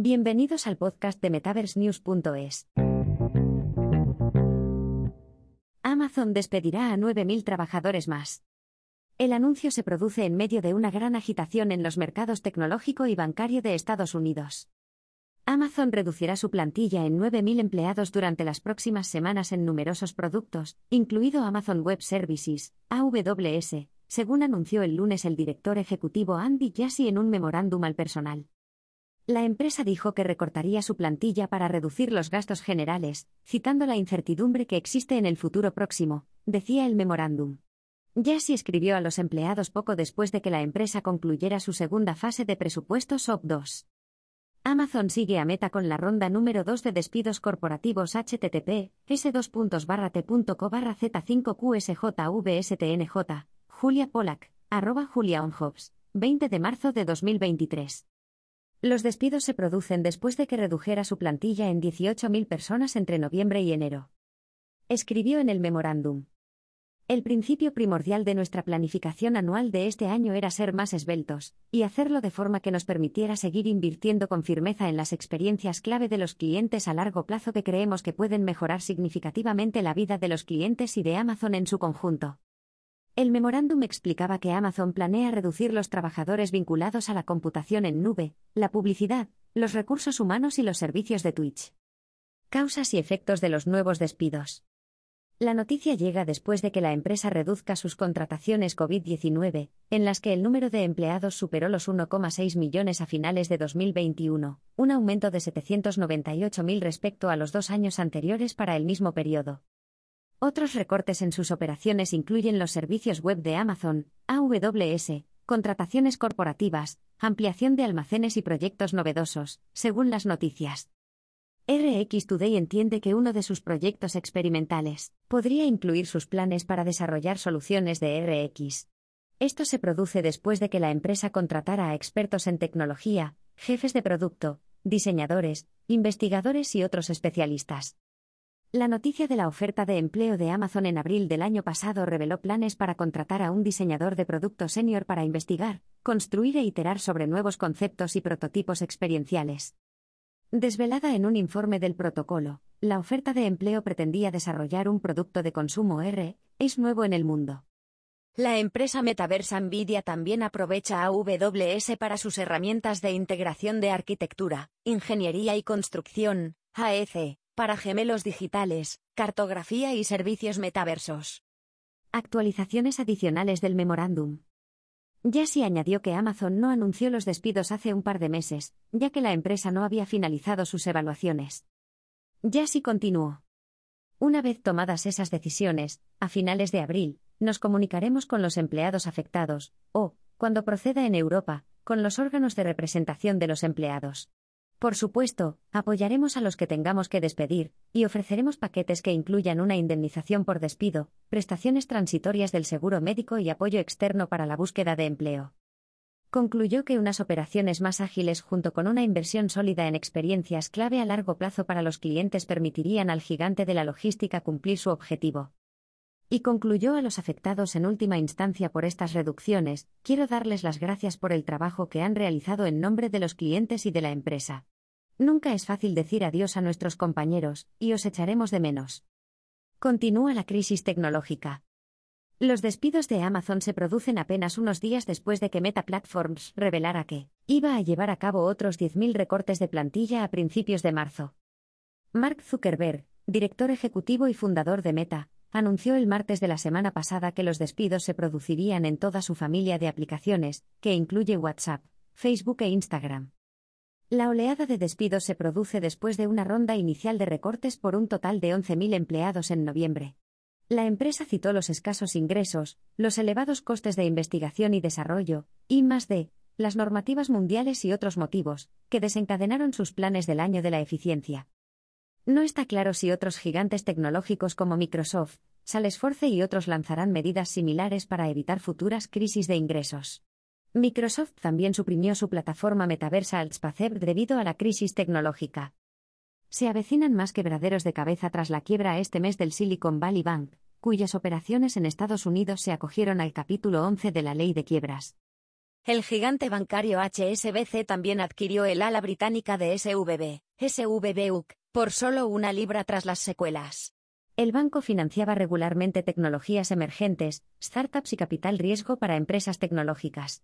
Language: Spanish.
Bienvenidos al podcast de MetaverseNews.es. Amazon despedirá a 9.000 trabajadores más. El anuncio se produce en medio de una gran agitación en los mercados tecnológico y bancario de Estados Unidos. Amazon reducirá su plantilla en 9.000 empleados durante las próximas semanas en numerosos productos, incluido Amazon Web Services, AWS, según anunció el lunes el director ejecutivo Andy Jassy en un memorándum al personal. La empresa dijo que recortaría su plantilla para reducir los gastos generales, citando la incertidumbre que existe en el futuro próximo, decía el memorándum. Jassy escribió a los empleados poco después de que la empresa concluyera su segunda fase de presupuesto SOP 2. Amazon sigue a meta con la ronda número 2 de despidos corporativos http s2.t.co z5qsjvstnj, Julia Polak, arroba Julia Onhobbs, 20 de marzo de 2023. Los despidos se producen después de que redujera su plantilla en 18.000 personas entre noviembre y enero. Escribió en el memorándum. El principio primordial de nuestra planificación anual de este año era ser más esbeltos, y hacerlo de forma que nos permitiera seguir invirtiendo con firmeza en las experiencias clave de los clientes a largo plazo que creemos que pueden mejorar significativamente la vida de los clientes y de Amazon en su conjunto. El memorándum explicaba que Amazon planea reducir los trabajadores vinculados a la computación en nube, la publicidad, los recursos humanos y los servicios de Twitch. Causas y efectos de los nuevos despidos. La noticia llega después de que la empresa reduzca sus contrataciones COVID-19, en las que el número de empleados superó los 1,6 millones a finales de 2021, un aumento de 798.000 respecto a los dos años anteriores para el mismo periodo. Otros recortes en sus operaciones incluyen los servicios web de Amazon, AWS, contrataciones corporativas, ampliación de almacenes y proyectos novedosos, según las noticias. RX Today entiende que uno de sus proyectos experimentales podría incluir sus planes para desarrollar soluciones de RX. Esto se produce después de que la empresa contratara a expertos en tecnología, jefes de producto, diseñadores, investigadores y otros especialistas. La noticia de la oferta de empleo de Amazon en abril del año pasado reveló planes para contratar a un diseñador de producto senior para investigar, construir e iterar sobre nuevos conceptos y prototipos experienciales. Desvelada en un informe del protocolo, la oferta de empleo pretendía desarrollar un producto de consumo R, es nuevo en el mundo. La empresa metaversa Nvidia también aprovecha AWS para sus herramientas de integración de arquitectura, ingeniería y construcción, AEC, para gemelos digitales, cartografía y servicios metaversos. Actualizaciones adicionales del memorándum. Jassy añadió que Amazon no anunció los despidos hace un par de meses, ya que la empresa no había finalizado sus evaluaciones. Jassy continuó. Una vez tomadas esas decisiones, a finales de abril, nos comunicaremos con los empleados afectados, o, cuando proceda en Europa, con los órganos de representación de los empleados. Por supuesto, apoyaremos a los que tengamos que despedir, y ofreceremos paquetes que incluyan una indemnización por despido, prestaciones transitorias del seguro médico y apoyo externo para la búsqueda de empleo. Concluyó que unas operaciones más ágiles junto con una inversión sólida en experiencias clave a largo plazo para los clientes permitirían al gigante de la logística cumplir su objetivo. Y concluyó a los afectados en última instancia por estas reducciones, quiero darles las gracias por el trabajo que han realizado en nombre de los clientes y de la empresa. Nunca es fácil decir adiós a nuestros compañeros, y os echaremos de menos. Continúa la crisis tecnológica. Los despidos de Amazon se producen apenas unos días después de que Meta Platforms revelara que iba a llevar a cabo otros 10.000 recortes de plantilla a principios de marzo. Mark Zuckerberg, director ejecutivo y fundador de Meta, anunció el martes de la semana pasada que los despidos se producirían en toda su familia de aplicaciones, que incluye WhatsApp, Facebook e Instagram. La oleada de despidos se produce después de una ronda inicial de recortes por un total de 11.000 empleados en noviembre. La empresa citó los escasos ingresos, los elevados costes de investigación y desarrollo, y más de, las normativas mundiales y otros motivos, que desencadenaron sus planes del año de la eficiencia. No está claro si otros gigantes tecnológicos como Microsoft, Salesforce y otros lanzarán medidas similares para evitar futuras crisis de ingresos. Microsoft también suprimió su plataforma metaversa Altspacept debido a la crisis tecnológica. Se avecinan más quebraderos de cabeza tras la quiebra este mes del Silicon Valley Bank, cuyas operaciones en Estados Unidos se acogieron al capítulo 11 de la ley de quiebras. El gigante bancario HSBC también adquirió el ala británica de SVB, SVB por solo una libra tras las secuelas. El banco financiaba regularmente tecnologías emergentes, startups y capital riesgo para empresas tecnológicas.